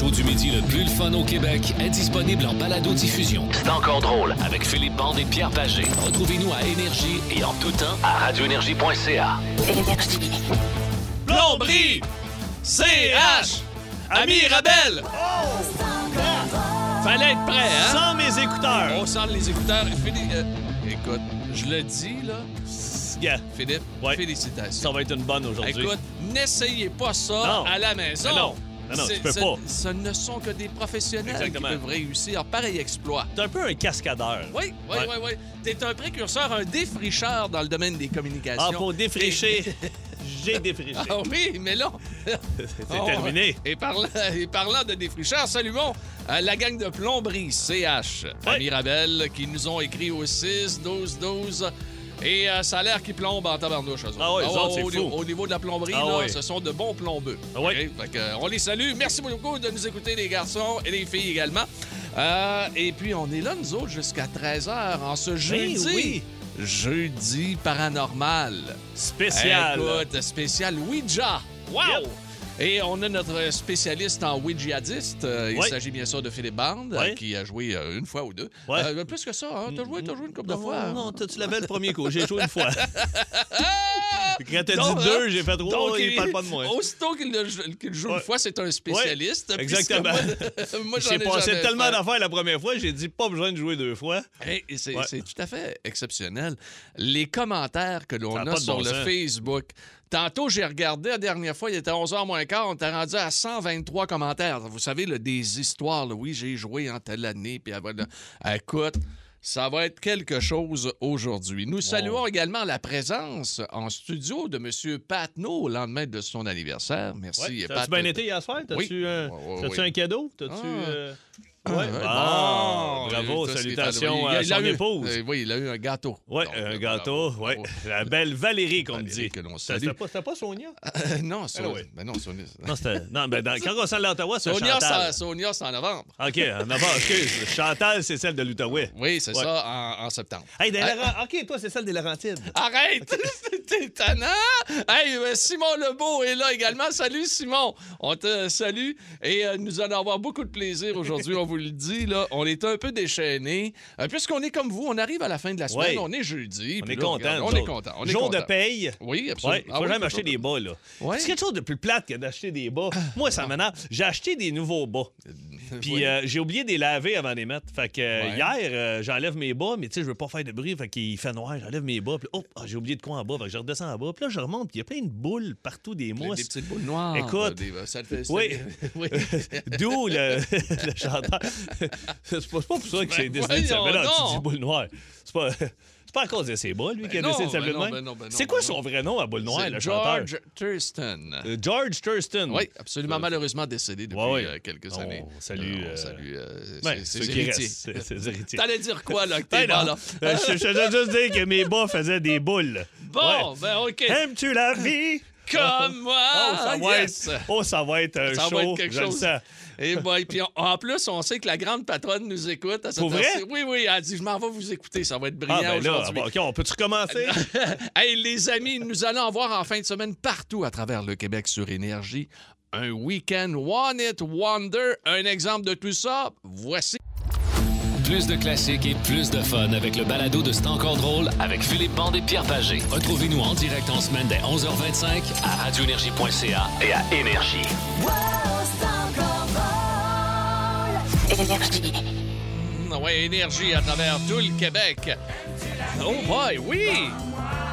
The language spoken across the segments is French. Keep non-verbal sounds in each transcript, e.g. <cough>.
show du midi le plus le fun au Québec est disponible en balado-diffusion. C'est encore drôle avec Philippe Bande et Pierre Pagé. Retrouvez-nous à Énergie et en tout temps à radioénergie.ca. Plomberie! CH! Ami Rabel! Fallait être prêt, hein? Sans mes écouteurs. On sent les écouteurs. Philippe, euh, écoute, je le dis, là. Gars, Philippe, Ouais. félicitations. ça va être une bonne aujourd'hui. Écoute, n'essayez pas ça Non. à la maison. Non. Non, tu peux ce- pas. Ce ne sont que des professionnels Exactement. qui peuvent réussir pareil exploit. T'es un peu un cascadeur. Oui, oui, Ouais. oui, oui. T'es un précurseur, un défricheur dans le domaine des communications. Ah, pour défricher, <laughs> j'ai défriché. Ah oui, mais là... <laughs> C'est Oh, terminé. Et parlant, et parlant de défricheurs, saluons euh, la gang de plomberie CH à Ouais. Mirabel qui nous ont écrit au 6 12 12 et euh, ça a l'air qu'ils plombent en tabarnouche. eux autres. Ah autres, c'est au, fou. au niveau de la plomberie, Ah là, ce sont de bons plombeux. Ah ouais. OK? Fait que, euh, on les salue. Merci beaucoup de nous écouter, les garçons et les filles également. Euh, et puis, on est là, nous autres, jusqu'à 13h en ce jeudi. oui. Jeudi paranormal. Spécial. Écoute, spécial Ouija. Wow! Yep. Et on a notre spécialiste en Ouijadiste. Euh, Il s'agit bien sûr de Philippe Band, Ouais. euh, qui a joué euh, une fois ou deux. Ouais. Euh, plus que ça, hein? T'as joué, joué une couple de Non, fois. hein? Non, tu l'avais le premier coup? J'ai joué une fois. <laughs> Quand t'as dit deux, hein, j'ai fait trois. donc, il parle pas de moi. Aussitôt qu'il le- joue une fois, c'est un spécialiste. Ouais, exactement. Moi, <laughs> J'ai ai passé tellement d'affaires la première fois, j'ai dit pas besoin de jouer deux fois. Hey, c'est Ouais. tout à fait exceptionnel. Les commentaires que l'on a sur bon le sens. Facebook. Tantôt, j'ai regardé la dernière fois, il était 11h moins quart, on était rendu à 123 commentaires. Vous savez, là, des histoires, là, oui, j'ai joué en telle année, puis après, là, écoute, ça va être quelque chose aujourd'hui. Nous saluons également la présence en studio de M. Patnaud au lendemain de son anniversaire. Merci, Ouais. Pat. T'as-tu bien été hier soir? T'as-tu Oui. euh, oui. un cadeau? T'as-tu. Ah. euh, Ouais. ouais, Ah, bon. bravo, salutations à Il- il a son eu- épouse. euh, oui, il a eu un gâteau. Donc, un euh, gâteau, bravo. La belle Valérie, qu'on dit. que l'on C'était pas, pas Sonia? <laughs> Euh, non, Sonia. Ah, ouais. Ben non, Sonia. Non, c'était. Non, ben, dans- quand on s'en allait à Ottawa, c'est Sonia, Chantal. Sonia, c'est en novembre. OK, en avant, excuse. <laughs> Chantal, c'est celle de l'Outaouais. Oui, c'est Ouais. ça, en, en septembre. Hey, des Ah. OK, toi, c'est celle des Laurentides. Arrête! T'es <laughs> étonnant! Hey, euh, Simon Lebeau est là également. Salut, Simon! On te salue et euh, nous allons avoir beaucoup de plaisir aujourd'hui, on vous le dit. Là. On est un peu déchaînés. Euh, Puisqu'on est comme vous, on arrive à la fin de la semaine, Ouais. on est jeudi. On puis est là, content. regarde, nous On est autres. content. On est Jour content. de paye. Oui, absolument. Ouais, il Ah faut oui, jamais acheter des bas, là. Ouais. C'est quelque chose de plus plate que d'acheter des bas. Moi, ça m'énerve. J'ai acheté des nouveaux bas. <laughs> Puis Oui. euh, j'ai oublié de les laver avant de les mettre. Fait que euh, Ouais. hier, euh, j'enlève mes bas, mais tu sais, je veux pas faire de bruit. Fait qu'il fait noir, j'enlève mes bas. Puis oh, ah, j'ai oublié de quoi en bas. Fait que je redescends en bas. Puis là, je remonte. Puis il y a plein de boules partout, des Des mousses. petites boules noires. Écoute. Des- ça fait <laughs> Oui. oui. <laughs> D'où le, le chanteur. C'est pas, pour ça que c'est s'appeler. voyons Non, tu donc. dis boule noire. C'est pas. C'est pas à cause de ses bas, lui, qui a Ben décidé de s'appeler ben ben ben C'est quoi ben son vrai nom à boule noire, le chanteur? George Thurston. Euh, George Thurston. Oui, absolument malheureusement décédé depuis Ouais, ouais. euh, quelques années. salue, Euh, on euh, euh, ceux qui restent. T'allais dire quoi, là, que <laughs> Ben t'es là? Euh, je, veux juste dire que mes bas faisaient des boules. Bon, ben OK. Aimes-tu la vie? Comme moi! Oh, ça va être, oh, ça va être un Ça show. va être quelque je le chose. sens. Et, bon, et puis, on- en plus, on sait que la grande patronne nous écoute. À cette Pour vrai? Oui, oui, elle dit, je m'en vais vous écouter, ça va être brillant Ah, ben là, bon, OK, on peut-tu recommencer? <laughs> hey, les amis, nous allons en voir en fin de semaine partout à travers le Québec sur Énergie. Un week-end One It Wonder. Un exemple de tout ça, voici. Plus de classiques et plus de fun avec le balado de C'est encore drôle avec Philippe Bande et Pierre Pagé. Retrouvez-nous en direct en semaine dès 11h25 à radioénergie.ca et à Énergie. Mm, Ouais, énergie à travers tout le Québec. Oh boy, oui!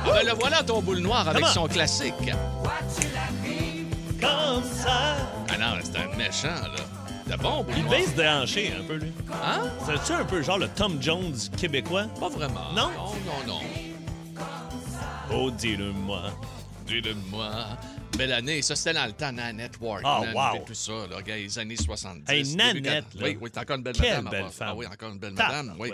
Ah ben le voilà ton boule noire avec Comment? son classique. Comme ça. Ah non, c'est un méchant, là. De bon boule Il noire. baisse déhanché un peu, lui. Hein? C'est-tu un peu genre le Tom Jones québécois? Pas vraiment. Non? Non, non, non. Oh, dis-le-moi. Dis-le-moi. Belle année. Ça, c'était dans le temps, Nanette Ward. Ah, Nanette wow. et tout ça, là, les années 70. Hey, Nanette, là. Oui, oui, t'es encore une belle Quelle madame. belle ah, femme. Ah oui, encore une belle Tabarouette. madame, oui.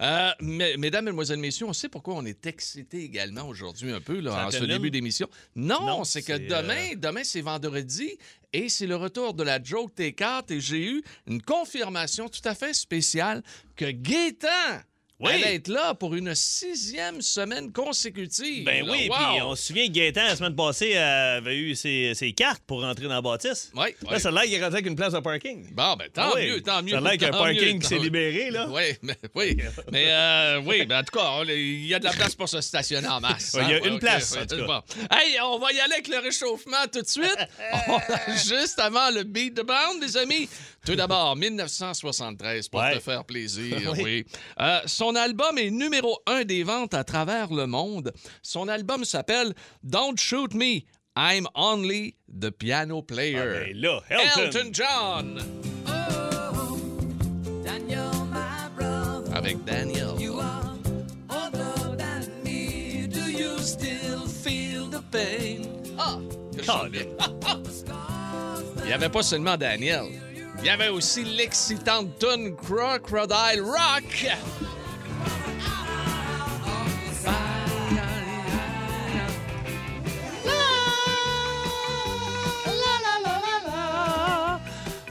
Euh, mais- mesdames, mesdemoiselles, messieurs, on sait pourquoi on est excités également aujourd'hui un peu, là, en ce début d'émission. Non, Non, c'est que demain, euh, demain, c'est vendredi et c'est le retour de la Joke T4 et j'ai eu une confirmation tout à fait spéciale que Gaétan Oui. allait être là pour une sixième semaine consécutive. Ben Là, oui, wow. puis on se souvient que Gaétan, la semaine passée, avait eu ses, ses cartes pour rentrer dans la bâtisse. Ouais, Là, ouais. ça a l'air qu'il est rentré avec une place de parking. Bon, ben tant Ah oui. mieux, tant mieux. Ça a l'air qu'il y a un tant parking mieux, qui s'est libéré, là. Oui, mais, oui. mais euh, oui, ben, en tout cas, il y a de la place pour se stationner en masse. Il y a hein. une place, en tout cas. bon. Hey, on va y aller avec le réchauffement tout de suite. <laughs> On- Juste avant le beat de band, les amis. Tout d'abord, 1973, pour Ouais. te faire plaisir, <laughs> Oui. oui. Euh, son album est numéro un des ventes à travers le monde. Son album s'appelle Don't Shoot Me, I'm Only the Piano Player. Ah, ben là, Elton. Elton John. Daniel, my brother, Avec Daniel. you are older than me. Do you still feel the pain? Ah! que bien. <laughs> Il n'y avait pas seulement Daniel. Il y avait aussi l'excitante tune Crocodile Rock.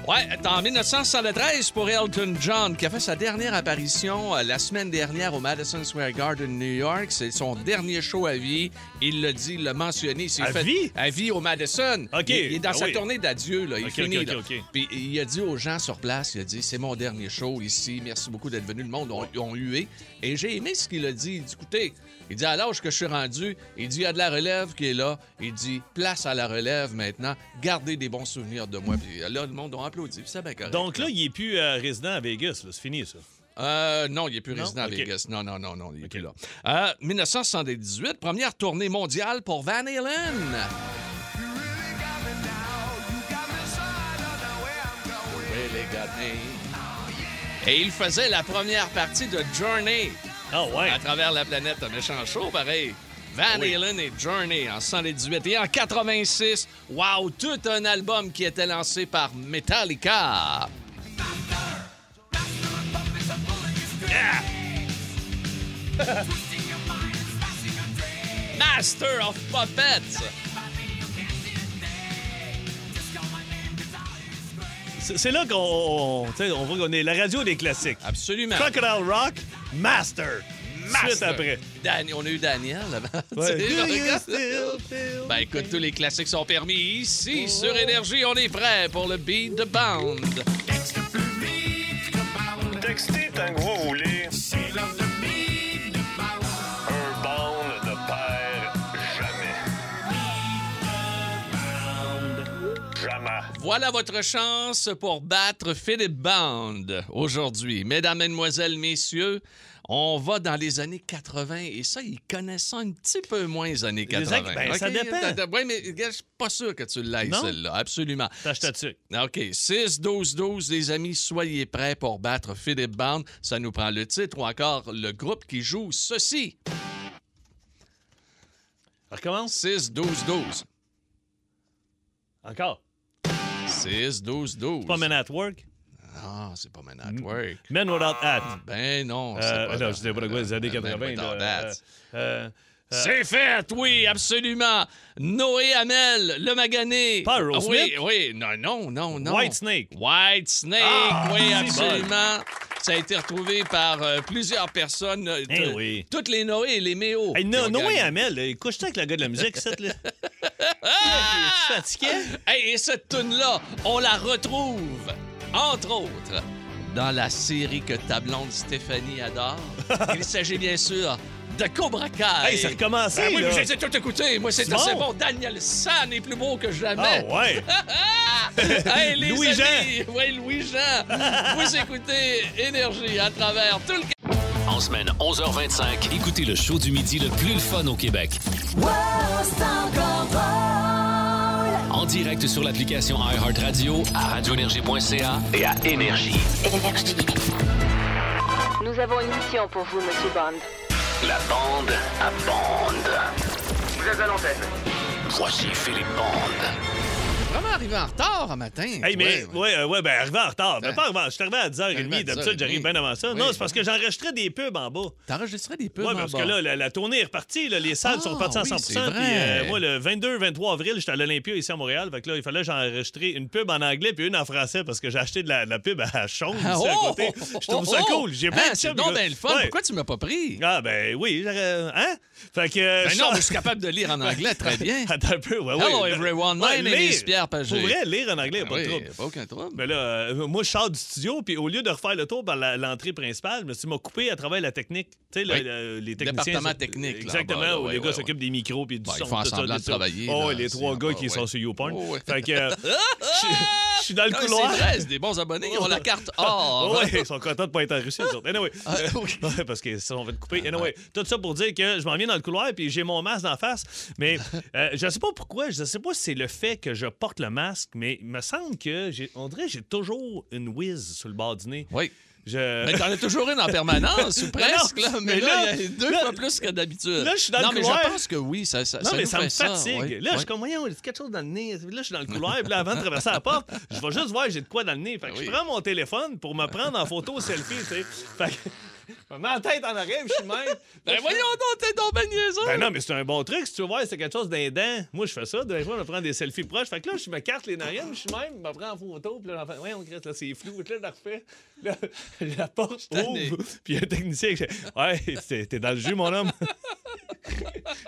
Ouais, en 1973 pour Elton John, qui a fait sa dernière apparition euh, la semaine dernière au Madison Square Garden, New York. C'est son dernier show à vie. Il l'a dit, il l'a mentionné. Il s'est À fait- vie? À vie au Madison. OK. Il, il est dans Ah sa oui. tournée d'adieu. Là. Il OK, finit. OK, là. OK, OK. Puis il a dit aux gens sur place, il a dit, c'est mon dernier show ici. Merci beaucoup d'être venu. Le monde ont, ont hué. Et j'ai aimé ce qu'il a dit. Il dit, écoutez, il dit, à l'âge que je suis rendu, il dit, il y a de la relève qui est là. Il dit, place à la relève maintenant. Gardez des bons souvenirs de moi. Puis là, le monde a applaudi. Puis c'est bien correct. Donc là, il est plus euh, résident à Vegas. C'est fini, ça. Euh, non, il n'est plus Non? résident à. Vegas. Non, non, non, non, il n'est plus là. Euh, 1978, première tournée mondiale pour Van Halen. Really got me. Et il faisait la première partie de Journey Ah ouais. à travers la planète. Un méchant show, pareil. Van Oui. Halen et Journey en 118. Et en 86, wow, tout un album qui était lancé par Metallica. Yeah! <laughs> Master of Puppets. C'est là qu'on tu sais, on voit qu'on est la radio des classiques. Absolument. Crocodile Rock, Master. Suite Master. après. Dan- on a eu Daniel avant. <laughs> Ouais. Tu sais, Do you regarde. still feel Ben écoute, tous les classiques sont permis ici sur Énergie. On est prêt pour le beat de Bound. Textez tant que vous voulez. Voilà votre chance pour battre Philip Bound aujourd'hui. Mesdames, Mesdemoiselles, Messieurs, on va dans les années 80 et ça, ils connaissent ça un petit peu moins les années 80. années- ben, ça dépend. Oui, mais je suis pas sûr que tu l'ailles, Non? celle-là. Absolument. Tâche ta dessus. OK. 6-12-12, les amis, soyez prêts pour battre Philip Bound. Ça nous prend le titre ou encore le groupe qui joue ceci. On recommence? 6-12-12. Encore. 6-12-12. Pas Men at Work? Ah, c'est pas Man at Work. Men Without Hat. Ben non, c'est Euh, pas non, disais pas quoi, les années Man 80. Without là, Hat. euh, euh, C'est fait, oui, absolument. Noé Hamel, le magané. Pas Ah, Aerosmith? Oui, oui, non, non, non, non. White Snake. White Snake, Ah, oui, c'est absolument. Ça a été retrouvé par euh, plusieurs personnes. euh, Eh oui. Toutes les Noé et les Méo. Hey, qui no, ont Noé gagné. Hamel, là, il couche avec le gars de la musique, cette, là. <laughs> Ah! Tu fatigué? Hey, et cette tune-là, on la retrouve, entre autres, dans la série que ta blonde Stéphanie adore. <laughs> Il s'agit bien sûr de Cobra Kai. Hey, c'est recommencé, Ben oui, là. j'ai tout écouté. Moi, c'est assez bon. bon. Daniel San est plus beau que Ah jamais. ouais! <laughs> Hey, les Louis-Jean. amis, Oui, Louis-Jean. Vous écoutez Énergie à travers tout le En semaine 11h25, écoutez le show du midi le plus le fun au Québec. En direct sur l'application iHeartRadio, à radioénergie.ca et à Énergie. Nous avons une mission pour vous, Monsieur Bond. La bande à bande. Vous êtes à l'antenne. Voici Philippe Bande. Vraiment arrivé en retard un matin. Hey, mais, Ouais, ouais. euh, ouais, ben, arrivé en retard. Ben, Ouais. pas arrivé Je suis arrivé à 10h30. Arrivé à D'habitude, 10h30. j'arrive bien avant ça. Oui, non, c'est parce que j'enregistrais des pubs en bas. T'enregistrais des pubs Oui, en parce bas. que là, la, la tournée est repartie. là, les salles Ah, sont reparties à oui, 100 c'est Puis, vrai. euh, moi, le 22-23 avril, j'étais à l'Olympia ici à Montréal. Fait que là, il fallait que j'enregistrais une pub en anglais puis une en français parce que j'ai acheté de la, de la pub à Chaume ici Ah, à oh! côté. Je trouve ça Oh! cool. J'ai plein Hein, de C'est chums, donc gars. bien le fun. Ouais. Pourquoi tu m'as pas pris? Ah, ben oui. j'aurais- Hein? Fait que. euh, Ben non, mais je suis capable de lire en <laughs> anglais très bien. Attends un peu, ouais, ouais. Hello Ben, everyone, my name is lire. Pierre Pagé. Pour vrai, lire en anglais, y a pas oui, de trouble. pas aucun trouble. Mais là, euh, moi, je sors du studio, puis au lieu de refaire le tour par l'entrée principale, je me suis coupé à travers la technique. Tu sais, le- Oui. le- les techniciens. Département ça- technique, Exactement, en bas, là, où ouais, les gars ouais. s'occupent des micros, puis du Ouais, son. ils font tout ça, semblant de ça. travailler, Oh, là, les trois gars bas, qui sont sur YouPorn. Oh. Fait que. euh, <laughs> je suis dans le Ah, couloir. C'est des bons abonnés. Ils ont la carte <laughs> or. Oh, ouais, ils sont contents de pas être en Russie, eux autres. Anyway. Ah, oui. <laughs> Ouais, parce qu'ils se sont fait couper. Anyway, tout ça pour dire que je m'en viens dans le couloir puis j'ai mon masque d'en face. Mais euh, je sais pas pourquoi. Je sais pas si c'est le fait que je porte le masque, mais il me semble que j'ai, on dirait j'ai toujours une whiz sur le bord du nez. Oui. Je... Mais t'en as toujours une en permanence, ou <laughs> presque, là. Mais, mais là, il y a deux là- fois plus que d'habitude. là, je suis dans non, le mais couloir. je pense que oui, ça, ça, Non, ça mais nous ça me fatigue. là, je suis comme, voyons, il y a quelque chose dans le nez. Là, je suis dans le couloir, puis là, avant de <laughs> traverser la porte, je vais juste voir, j'ai de quoi dans le nez. Fait que Oui. je prends mon téléphone pour me prendre en photo selfie, tu sais. Fait que <laughs> je la tête en arrière, je suis même. <laughs> Ben voyons donc, t'es donc ben niaiseux. Ben non, mais c'est un bon truc. Si tu veux voir, c'est quelque chose d'un dent. Moi, je fais ça. Des fois, je me prends des selfies proches. Fait que là, je me carte les narines, je suis même, je me prends en photo. Puis là, j'en fais, ouais, on crée, là, c'est flou. Puis là, je la refais. Là, <laughs> la porte ouvre. Puis il y a un technicien qui fait, ouais, t'es dans le jus, mon homme.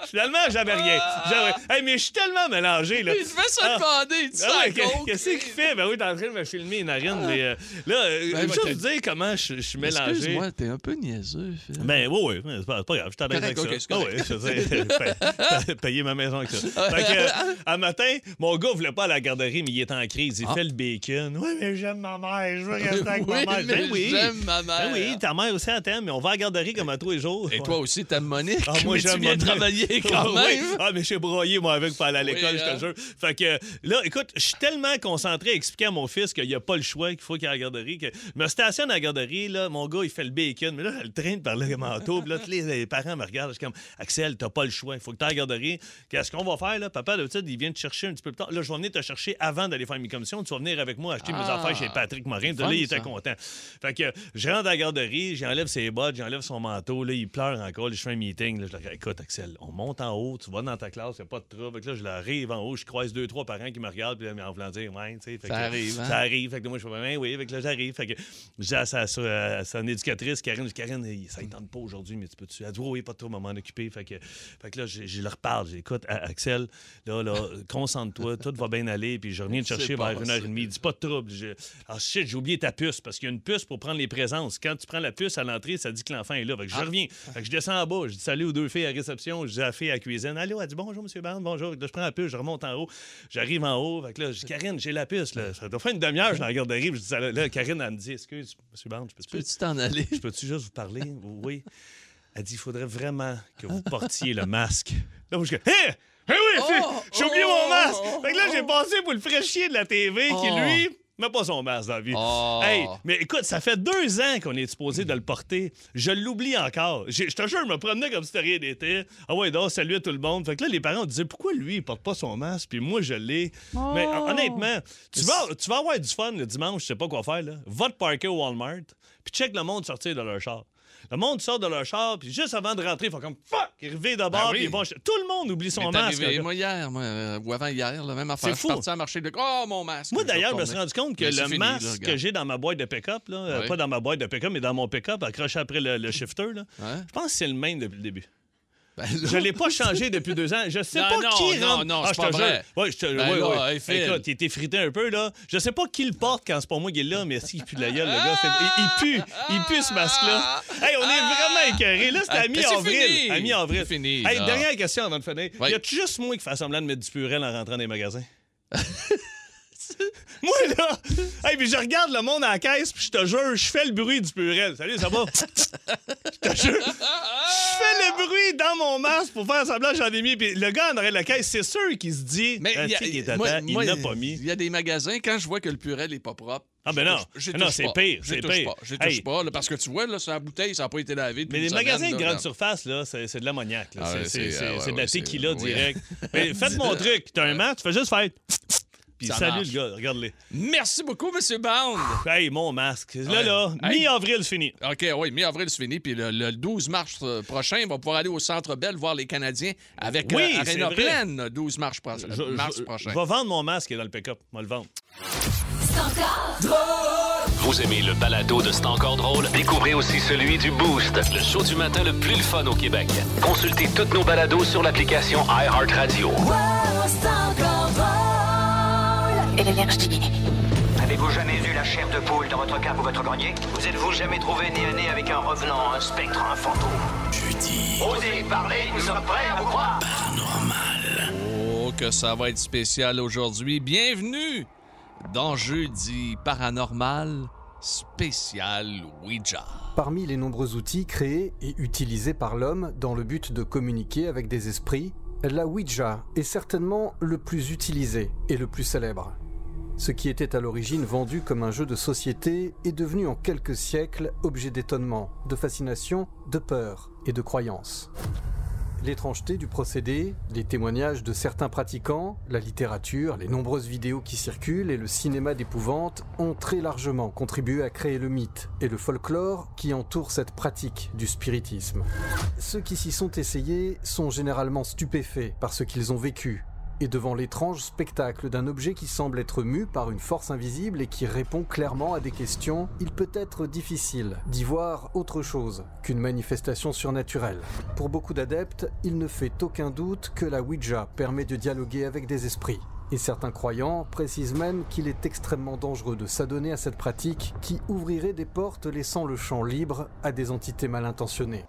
Finalement, j'avais rien. J'avais... Hey, mais je suis tellement mélangé, là. Il fait se Ah. demander, il dit Ah ouais. Qu'est-ce qu'il fait? Ben oui, t'es en train de me filmer les narines. mais, euh, là, Ben, juste moi, vous dire comment je, je suis mélangé. Excuse-moi, t'es un peu niaiseux, Phil. Ben oui, oui, c'est pas, c'est pas grave, je t'en avec Correct, ok, ça. Ah oui, je <laughs> payer ma maison avec ça. Fait que, euh, un matin, mon gars voulait pas aller à la garderie, mais il est en crise. Il Ah. fait le bacon. Oui, mais j'aime ma mère, je veux <laughs> rester avec oui, ma mère. mais Ben oui. j'aime ma mère. Ben oui, ta mère aussi elle t'aime, mais on va à la garderie comme à tous les jours. Et toi aussi, t'aimes Monique, Ah, moi, mais tu j'aime viens mon- travailler <laughs> quand Oui. même. Ah, mais j'ai broyé, moi, avec pour aller à l'école, Oui, je te hein. jure. Fait que là, écoute, je suis tellement concentré à expliquer à mon fils qu'il n'y a pas le choix, qu'il faut qu'il y ait à la garderie. Que... Je me stationne à la garderie, là, mon gars, il fait le bacon, mais là, le traîne par le manteau. Puis là, tous les, les parents me regardent. Je suis comme, Axel, t'as pas le choix, il faut que tu à la garderie. Qu'est-ce qu'on va faire, là? Papa, d'habitude, il vient te chercher un petit peu plus tard. Là, je vais venir te chercher avant d'aller faire mes commissions. Tu vas venir avec moi acheter mes Ah. affaires chez Patrick Morin. Là, il était ça. content. Fait que je rentre à la garderie, j'enlève ses bottes, j'enlève son manteau. Là, il pleure encore. Là, je fais un meeting. Là, je leur dis, écoute, Axel, on monte en haut, tu vas dans ta classe, il n'y a pas de trouble. Là, je l'arrive en haut, je croise deux, trois parents qui me regardent, puis là, en voulant dire, ouais, tu sais. Ça que- arrive, hein? Ça arrive. Fait que moi, je fais, ben oui, fait que là, j'arrive. Fait que à son éducatrice, Karine, dis, Karine, ça ne tente pas aujourd'hui, mais tu peux-tu? Elle dit, oui, oui, pas de trouble, maman m'en occuper. Fait que, fait que là, je, je leur parle. J'ai, Écoute, A- Axel, là, là, <laughs> concentre-toi, tout va bien aller, puis je reviens te chercher vers une heure et demie. Dis pas de trouble. Je... Ah, shit, j'ai oublié ta puce, parce qu'il y a une puce pour prendre les présences. Quand tu prends la puce à l'entrée, ça dit que l'enfant est là. Fait que je Ah. reviens. Fait que je descends en bas, je dis salut aux deux filles à la réception, je dis à la fille à la cuisine, allô, elle dit bonjour, monsieur Barnes, bonjour. Là, je prends la puce, je remonte en haut, j'arrive en haut. Fait que là, je dis, Karine, j'ai la puce. Là. Ça doit faire une demi-heure, je la garderie. puis Je dis, là, Karine, elle me dit, excuse, monsieur Barnes, je peux Peux-tu t'en aller? je peux-tu juste vous parler? Oui. Elle dit, il faudrait vraiment que vous portiez le masque. Là, moi, je dis, hé! Eh oui, Oh! j'ai oublié Oh! mon masque! Fait que là, j'ai passé pour le fraîchier de la TV qui, Oh! lui, met pas son masque dans la vie. Oh! Hey, mais écoute, ça fait deux ans qu'on est supposé de le porter. Je l'oublie encore. Je te jure, je me promenais comme si c'était rien n'était. Ah ouais, donc, salut à tout le monde. Fait que là, les parents disaient, pourquoi lui, il porte pas son masque, puis moi, je l'ai. Mais hon- honnêtement, tu vas, tu vas avoir du fun le dimanche, je sais pas quoi faire, là. Va te parker au Walmart, puis check le monde sortir de leur char. Le monde sort de leur char, puis juste avant de rentrer, ils font comme fuck, ils revient de bord, Ben oui. acheter- Tout le monde oublie son masque. arrivé, moi, hier, moi, euh, ou avant hier, la même affaire. C'est Je suis fou. à marcher de. Oh, mon masque. Moi, d'ailleurs, je me suis rendu compte que Mais le fini, masque que j'ai dans ma boîte de pick-up, là, euh, pas dans ma boîte de pick-up, mais dans mon pick-up, accroché après le, le shifter, là, Ouais. je pense que c'est le même depuis le début. Ben, Je l'ai pas changé depuis deux ans. Je sais Non, pas non, qui non, rentre. non, Ah, c'est je pas te vrai. jure. Ouais, je te... Ben là, ouais. hey, Phil. Écoute, il était frité un peu, là. Je sais pas qui le porte quand c'est pas moi qui est là, mais s'il pue de la gueule, le gars. Il, il pue. Il pue, ce masque-là. Hey, on est vraiment écœurés. Là, c'était Ah, à c'est mi-avril. À mi-avril. C'est fini, Hey, dernière question avant de finir. Ouais. Y a juste moi qui fait semblant de mettre du purel en rentrant dans les magasins? <laughs> Moi, là, hey, puis je regarde le monde à la caisse, puis je te jure, je fais le bruit du purel. Salut, ça va? Je te jure. Je fais le bruit dans mon masque pour faire semblant que j'en ai mis. Puis le gars en de la caisse, c'est sûr qu'il se dit, Mais il y a- il n'a pas mis. Il y a des magasins, quand je vois que le purel n'est pas propre. Ah, ben je non. j'y Non, c'est pire, c'est touche pire. pas. J'y touche Hey. pas, là, parce que tu vois, là, sur la bouteille, ça n'a pas été lavé. Mais les semaine, magasins de grande surface, là, c'est de l'ammoniac. là. Ah C'est- ouais, euh, ouais, de la tequila direct. <laughs> Mais faites mon truc. T'as un masque, tu fais juste faire. Puis Ça salut marche. le gars, regarde-les. Merci beaucoup, Monsieur Bond. Hey, mon masque. Là, Ouais. là, Hey. mi-avril, c'est fini. OK, oui, mi-avril, c'est fini. Puis le, le 12 mars euh, prochain, on va pouvoir aller au Centre Bell voir les Canadiens avec Oui, euh, c'est Arena vrai. pleine 12 mars, pro- Je, mars je- prochain. je vais vendre mon masque qui est dans le pick-up. Je vais le vendre. Vous aimez le balado de C'est encore drôle? Découvrez aussi celui du Boost, le show du matin le plus le fun au Québec. Consultez tous nos balados sur l'application iHeartRadio. Énergie. Avez-vous jamais eu la chair de poule dans votre cave ou votre grenier? Vous êtes-vous jamais trouvé nez à nez avec un revenant, un spectre, un fantôme? Jeudi. Osez parler, nous sommes prêts à vous croire. Oh, que ça va être spécial aujourd'hui. Bienvenue dans Jeudi Paranormal spécial Ouija. Parmi les nombreux outils créés et utilisés par l'homme dans le but de communiquer avec des esprits, la Ouija est certainement le plus utilisé et le plus célèbre. Ce qui était à l'origine vendu comme un jeu de société est devenu en quelques siècles objet d'étonnement, de fascination, de peur et de croyance. L'étrangeté du procédé, les témoignages de certains pratiquants, la littérature, les nombreuses vidéos qui circulent et le cinéma d'épouvante ont très largement contribué à créer le mythe et le folklore qui entourent cette pratique du spiritisme. Ceux qui s'y sont essayés sont généralement stupéfaits par ce qu'ils ont vécu et devant l'étrange spectacle d'un objet qui semble être mu par une force invisible et qui répond clairement à des questions, il peut être difficile d'y voir autre chose qu'une manifestation surnaturelle. Pour beaucoup d'adeptes, il ne fait aucun doute que la Ouija permet de dialoguer avec des esprits. Et certains croyants précisent même qu'il est extrêmement dangereux de s'adonner à cette pratique qui ouvrirait des portes laissant le champ libre à des entités mal intentionnées.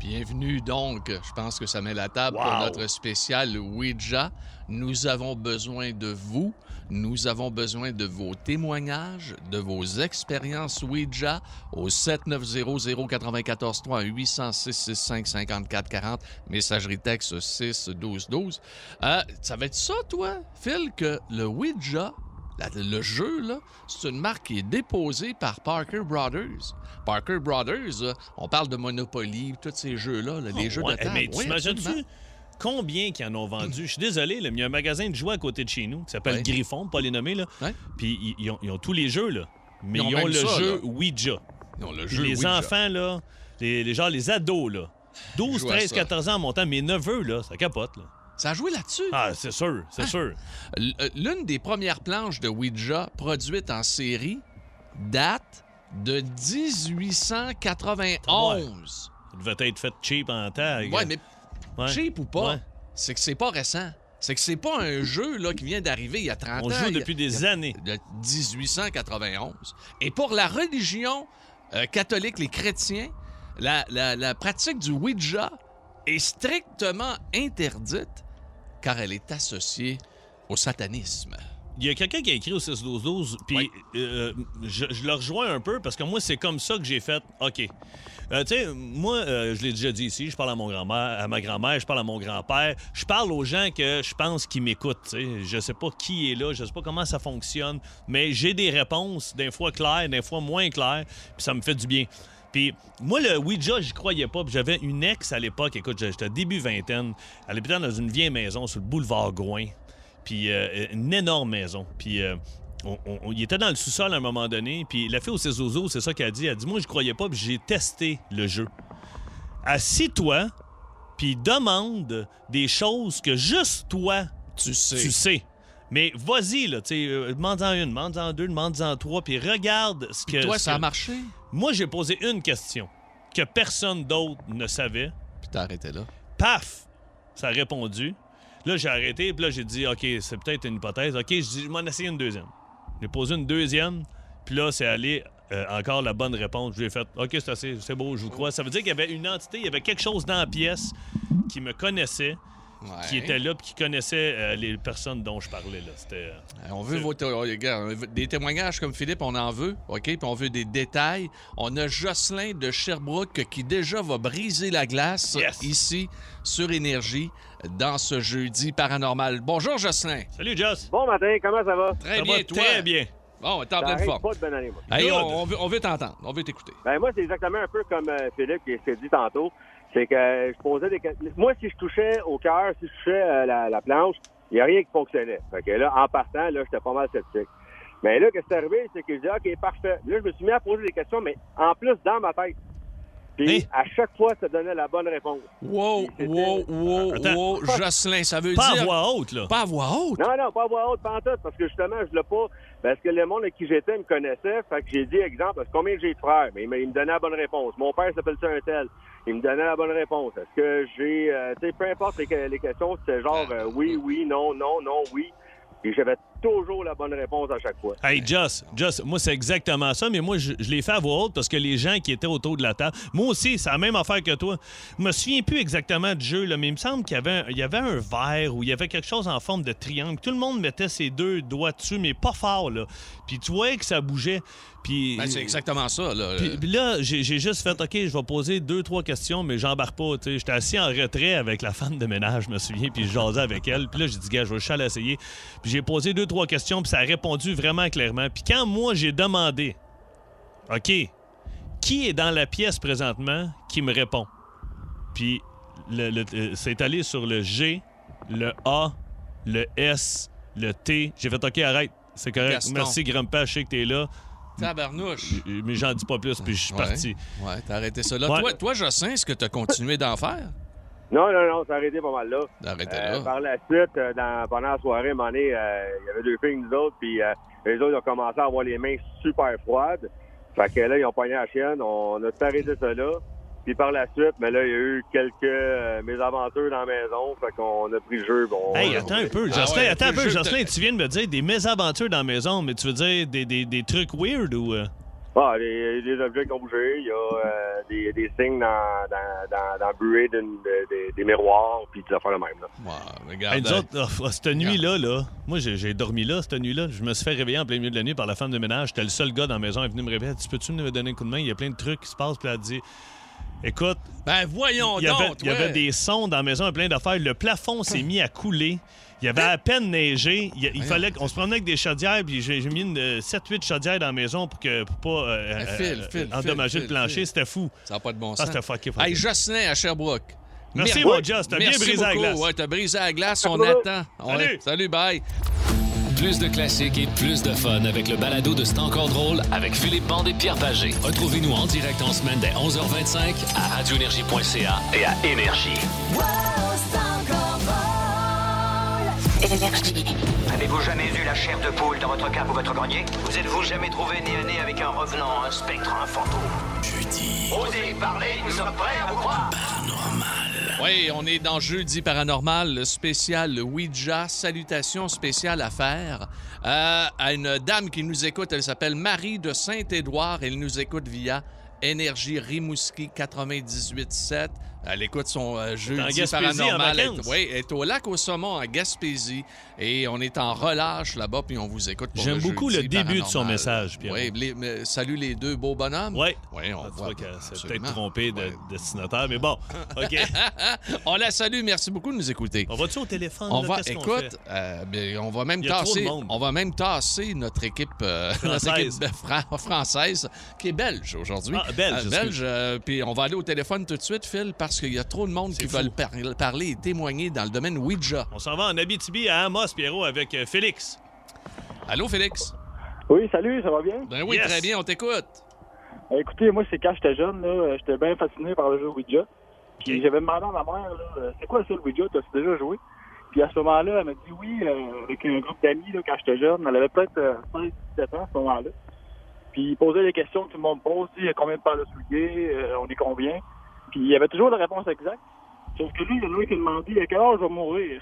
Bienvenue donc, je pense que ça met la table pour notre spécial Ouija. Nous avons besoin de vous, nous avons besoin de vos témoignages, de vos expériences Ouija au 7900-943 806 65 54 40 messagerie texte 6 12 12. Euh, ça va être ça toi, Phil que le Ouija la- le jeu, là, c'est une marque qui est déposée par Parker Brothers. Parker Brothers, euh, on parle de Monopoly, tous ces jeux-là, là, les jeux Ouais, de table. Mais Oui, t'imagines-tu combien qu'ils en ont vendu? Je suis désolé, là, mais il y a un magasin de jouets à côté de chez nous qui s'appelle Ouais. Griffon, pas les nommer, là. Ouais. Puis ils, ils ont, ils ont tous les jeux, là. Mais Ils ont ils ont, le ça, jeu. Ouija. Non, le Puis jeu les Ouija. enfants, là, les, les, genre les ados, là. 12, Jouent à 13, ça. 14 ans en montant, mes neveux, là, ça capote, là. Ça a joué là-dessus. Ah, c'est sûr, c'est sûr. L- euh, L'une des premières planches de Ouija produites en série date de 1891. Ça devait être fait cheap en temps. Ouais, mais Ouais. cheap ou pas, Ouais. c'est que c'est pas récent. C'est que c'est pas un jeu là, qui vient d'arriver il y a 30 On ans. joue y a- depuis des années. de 1891. Et pour la religion euh, catholique, les chrétiens, la, la- la pratique du Ouija est strictement interdite car elle est associée au satanisme. Il y a quelqu'un qui a écrit au 6-12-12, puis euh, je, je le rejoins un peu parce que moi, c'est comme ça que j'ai fait. OK. Euh, tu sais, moi, euh, je l'ai déjà dit ici, je parle à mon grand-mère, à ma grand-mère, je parle à mon grand-père, je parle aux gens que je pense qui m'écoutent. Je sais pas qui est là, je sais pas comment ça fonctionne, mais j'ai des réponses, des fois claires, des fois moins claires, puis ça me fait du bien. Puis moi, le Ouija, j'y croyais pas. Puis j'avais une ex à l'époque, écoute, j'étais début vingtaine. Elle habitait dans une vieille maison sur le boulevard Gouin. Puis euh, une énorme maison. Puis euh, on, on- on- il était dans le sous-sol à un moment donné. Puis la fille au Cézozo, c'est ça qu'elle a dit. Elle a dit Moi, je croyais pas, puis j'ai testé le jeu. Assis-toi, puis demande des choses que juste toi, Tu sais. tu sais. Mais vas-y, là, tu sais, euh, demande-en une, demande-en deux, demande-en trois, puis regarde ce que. Toi, ça a marché? Moi, j'ai posé une question que personne d'autre ne savait. Puis t'as arrêté là. Paf! Ça a répondu. Là, j'ai arrêté, puis là, j'ai dit, OK, c'est peut-être une hypothèse. OK, je m'en essayer une deuxième. J'ai posé une deuxième, puis là, c'est allé euh, encore la bonne réponse. Je lui ai fait, OK, c'est assez, c'est beau, je vous crois. Ça veut dire qu'il y avait une entité, il y avait quelque chose dans la pièce qui me connaissait, Ouais. qui était là, puis qui connaissait euh, les personnes dont je parlais. Là. Euh, Euh, On veut vos des témoignages comme Philippe, on en veut, OK? Puis on veut des détails. On a Jocelyn de Sherbrooke qui déjà va briser la glace Yes. ici sur Énergie dans ce jeudi paranormal. Bonjour Jocelyn. Salut, Joss! Bon matin, comment ça va? Très Ça bien, va toi. très bien. Bon, t'es en pleine forme. pas de bonne année, moi. Hey, Good. on, on veut, on veut t'entendre, on veut t'écouter. Ben, moi, c'est exactement un peu comme euh, Philippe qui s'est dit tantôt. C'est que je posais des que- Moi, si je touchais au cœur, si je touchais euh, la, la planche, Il n'y a rien qui fonctionnait. Fait que là, en partant, là, j'étais pas mal sceptique. Mais là, qu'est-ce qui est arrivé, c'est que je dis, OK, parfait. Là, je me suis mis à poser des questions, mais en plus, dans ma tête. Puis, à chaque fois, ça donnait la bonne réponse. Wow, wow, wow, Attends. wow. Jocelyn, ça veut Pas dire. à voix haute, là. Pas à voix haute? Non, non, pas à voix haute, pas en tout, parce que justement, je l'ai pas. Parce que le monde avec qui j'étais me connaissait. Fait que j'ai dit, exemple, parce que combien j'ai de frères? Mais il me, il me donnait la bonne réponse. Mon père s'appelle ça un tel. Il me donnait la bonne réponse. Est-ce que j'ai. euh, tu sais, peu importe les, les questions, c'était genre euh, oui, oui, non, non, non, oui. Et j'avais toujours la bonne réponse à chaque fois. Hey, Joss, Joss, moi, c'est exactement ça, mais moi, je, je l'ai fait à voix haute parce que les gens qui étaient autour de la table, moi aussi, c'est la même affaire que toi. Je me souviens plus exactement du jeu, là, mais il me semble qu'il y avait, un, il y avait un verre ou il y avait quelque chose en forme de triangle. Tout le monde mettait ses deux doigts dessus, mais pas fort, là. Puis tu voyais que ça bougeait. Puis, Ben, c'est exactement ça. Là. puis, puis là, j'ai j'ai juste fait, OK, je vais poser deux, trois questions, mais j'embarque pas. tu sais. J'étais assis en retrait avec la femme de ménage, je me souviens, puis je jasais avec elle. Puis là, j'ai dit, gars, je vais juste aller essayer. Puis j'ai posé deux, trois questions, puis ça a répondu vraiment clairement. Puis quand moi, j'ai demandé, OK, qui est dans la pièce présentement qui me répond? Puis le- le- euh, c'est allé sur le G, le A, le S, le T. J'ai fait, OK, arrête. C'est correct. Gaston. Merci, Grandpa, je sais que t'es là. Tabarnouche. Mais j'en dis pas plus, puis je suis Ouais. parti. Ouais, t'as arrêté ça là. Ouais. Toi, toi, Jocelyn, est-ce que t'as continué d'en faire? Non, non, non, ça a arrêté pas mal là. D'arrêter Euh, là. par la suite, euh, dans, pendant la soirée, à euh, il y avait deux filles, nous autres, puis euh, les autres ils ont commencé à avoir les mains super froides. Fait que là, ils ont pogné la chienne. On a arrêté ça là. Puis par la suite, mais là, il y a eu quelques euh, mésaventures dans la maison. Fait qu'on a pris le jeu. Bon, Hey, on- attends un peu, Ah Jocelyn, ouais, attends un peu Jocelyn, tu viens de me dire des mésaventures dans la maison, mais tu veux dire des, des, des trucs weird ou... Ah, des, des objets qui ont bougé. Il y a euh, des, des signes dans, dans, dans, dans le buée d'une- de- de- des miroirs, puis des affaires de même. Là. Ouais, regarde. Hey, nous autres, oh, cette nuit-là, là, moi, j'ai j'ai dormi là, cette nuit-là. Je me suis fait réveiller en plein milieu de la nuit par la femme de ménage. J'étais le seul gars dans la maison. Elle est venue me réveiller. Elle dit Peux-tu me donner un coup de main? Il y a plein de trucs qui se passent. Puis elle a dit Écoute, Ben voyons il y avait, donc, il y avait ouais. des sons dans la maison, plein d'affaires. Le plafond s'est mis à couler. Il y avait à peine neigé. Il, il fallait qu'on se promenait avec des chaudières. Puis j'ai mis une, euh, 7-8 chaudières dans la maison pour que pour pas euh, Eh, euh, file, file, endommager file, le plancher. C'était fou. Ça n'a pas de bon Ah, sens. c'était fucké, fucké. Hey, Jocelyn à Sherbrooke. Merci, Mer- mon Joss. T'as bien brisé la beaucoup. glace. Ouais, t'as brisé la glace. On Salut. attend. Ouais. Salut. Salut, bye. Plus de classiques et plus de fun avec le balado de C'est encore drôle avec Philippe Bande et Pierre Pagé. Retrouvez-nous en direct en semaine dès 11h25 à radioénergie.ca et à Énergie. Énergie. Avez-vous jamais eu la chair de poule dans votre cave ou votre grenier? Vous êtes-vous jamais trouvé nez à nez avec un revenant, un spectre, un fantôme? Jeudi. Osez parler, nous sommes prêts à vous croire. Oui, on est dans Jeudi Paranormal, le spécial Ouija. Salutations spéciales à faire euh, à une dame qui nous écoute. Elle s'appelle Marie de Saint-Édouard. Elle nous écoute via Énergie Rimouski 98.7. Elle écoute son euh, en Jeudi Paranormal. en Elle- vacances. oui, elle est au lac au saumon à Gaspésie. Et on est en relâche là-bas, puis on vous écoute pour J'aime beaucoup le début de son message, Pierre. Oui, les- mais salut les deux beaux bonhommes. Oui. Oui, on Ah, voit. c'est peut-être trompé de Ouais. destinataire, mais bon, OK. <laughs> on la salue. Merci beaucoup de nous écouter. On va-tu au téléphone? On là? va, fait? euh, on va même tasser, on va même tasser notre équipe, euh, <laughs> notre Française. équipe fra- française qui est belge aujourd'hui. Ah, belge, Euh, belge. puis on va aller au téléphone tout de suite, Phil, parce qu'il y a trop de monde qui fou. veulent par- parler et témoigner dans le domaine Ouija. On s'en va en Abitibi à Amos, Pierrot, avec euh, Félix. Allô, Félix? Oui, salut, ça va bien? Ben oui, Yes. très bien, on t'écoute. Euh, Écoutez, moi, c'est quand j'étais jeune, là, euh, j'étais bien fasciné par le jeu Ouija. Puis j'avais demandé à ma mère, euh, c'est quoi ça le Ouija? T'as déjà joué? Puis à ce moment-là, elle m'a dit oui, euh, avec un groupe d'amis, là, quand j'étais jeune. Elle avait peut-être euh, 16, 17 ans à ce moment-là. Puis il posait des questions que tout le monde pose, sais, combien de paires de souliers, euh, on est combien? Puis il y avait toujours la réponse exacte. Sauf que lui, il y en a un qui a demandé à quelle heure je vais mourir?